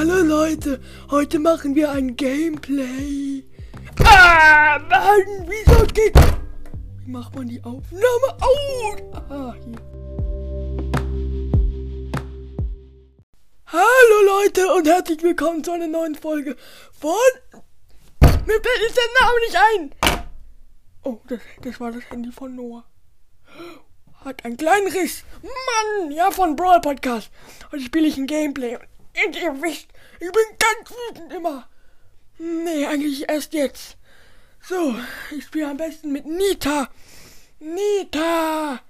Hallo Leute, heute machen wir ein Gameplay. Ah, Mann, wieso geht... Wie macht man die Aufnahme aus? Ah, hier. Hallo Leute und herzlich willkommen zu einer neuen Folge von... Mir fällt der Name nicht ein. Oh, das, das war das Handy von Noah. Hat einen kleinen Riss. Mann, ja, von Brawl Podcast. Heute spiele ich ein Gameplay. Und ihr wisst, ich bin ganz wütend immer. Nee, eigentlich erst jetzt. So, ich spiele am besten mit Nita. Nita!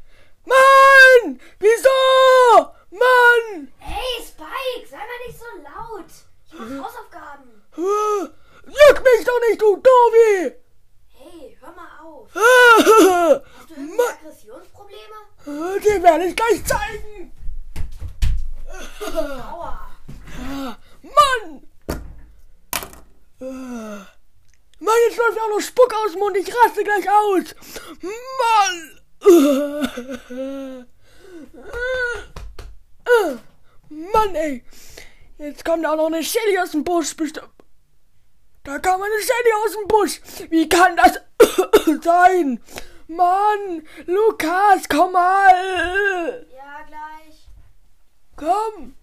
Mann! Wieso? Mann! Hey Spike, sei mal nicht so laut. Ich mach Hausaufgaben. Äh, Juck mich doch nicht, du Dovi! Hey, hör mal auf. Hast du Aggressionsprobleme? Die werde ich gleich zeigen. Aua. Mann! Äh, Mann, jetzt läuft auch noch Spuck aus dem Mund. Ich raste gleich aus. Mann! Mann, ey. Jetzt kommt auch noch eine Shelly aus dem Busch. Bestimmt. Da kam eine Shelly aus dem Busch. Wie kann das sein? Mann, Lukas, komm mal. Ja, gleich. Komm!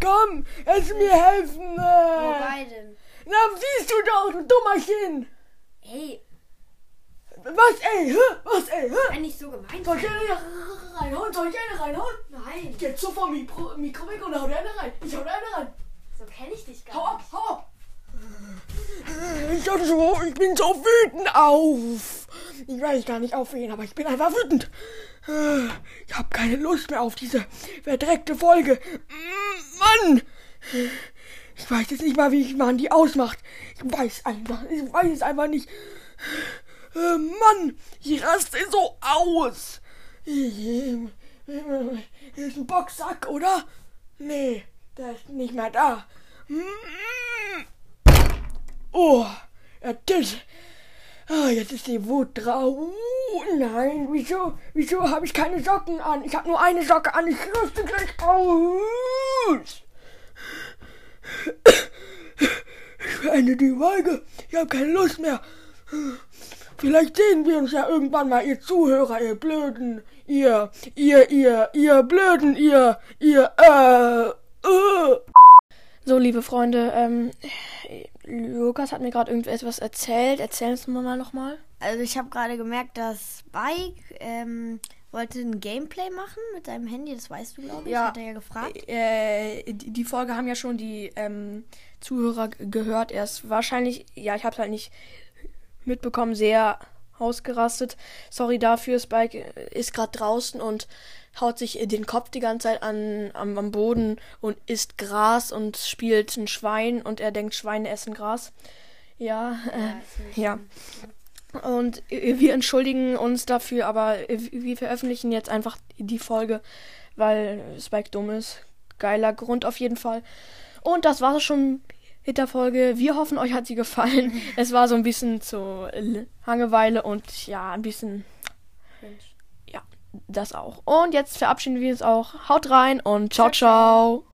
Komm! Du mir helfen? Äh. Wobei denn? Na, siehst du doch, du Dummerchen! Was, ey? Was, ey? Sei nicht so gemein. Soll ich eine reinhauen? Soll ich eine reinhauen? Nein, Jetzt so vom Mikro, Mikro weg und hau dir eine rein. Ich hau dir eine rein. so kenne ich dich Hau gar ab, nicht. hau ab! Ich, hab so, ich bin so wütend auf. Ich weiß gar nicht auf wen, aber ich bin einfach wütend. Ich habe keine Lust mehr auf diese verdreckte Folge. Mann! Ich weiß jetzt nicht mal, wie man die ausmacht. Ich weiß einfach, ich weiß es einfach nicht. Äh, Mann, ich raste so aus. Ist ein Boxsack, oder? Nee, der ist nicht mehr da. Oh, das. Ah, jetzt ist die Wut drauf. Nein, wieso, wieso habe ich keine Socken an? Ich habe nur eine Socke an. Ich rüste gleich aus. Ich beende die Folge. Ich habe keine Lust mehr. Vielleicht sehen wir uns ja irgendwann mal, ihr Zuhörer, ihr Blöden. Ihr, ihr, ihr, ihr Blöden, ihr, ihr, äh, äh. So, liebe Freunde, ähm, Lukas hat mir gerade irgendetwas erzählt. Erzähl es mir mal nochmal. Also ich habe gerade gemerkt, dass Spike ähm, wollte ein Gameplay machen mit seinem Handy. Das weißt du, glaube ich. Ja. Hat er ja gefragt. Äh, die, die Folge haben ja schon die ähm, Zuhörer gehört. Er ist wahrscheinlich, ja, ich habe halt nicht mitbekommen, sehr ausgerastet. Sorry dafür, Spike ist gerade draußen und haut sich den Kopf die ganze Zeit an, am, am Boden und isst Gras und spielt ein Schwein und er denkt, Schweine essen Gras. Ja, äh, ja. Und wir entschuldigen uns dafür, aber wir veröffentlichen jetzt einfach die Folge, weil Spike dumm ist. Geiler Grund auf jeden Fall. Und das war's schon mit der Folge. Wir hoffen, euch hat sie gefallen. Es war so ein bisschen zu Langeweile und ja, ein bisschen, ja, das auch. Und jetzt verabschieden wir uns auch. Haut rein und ciao, ciao.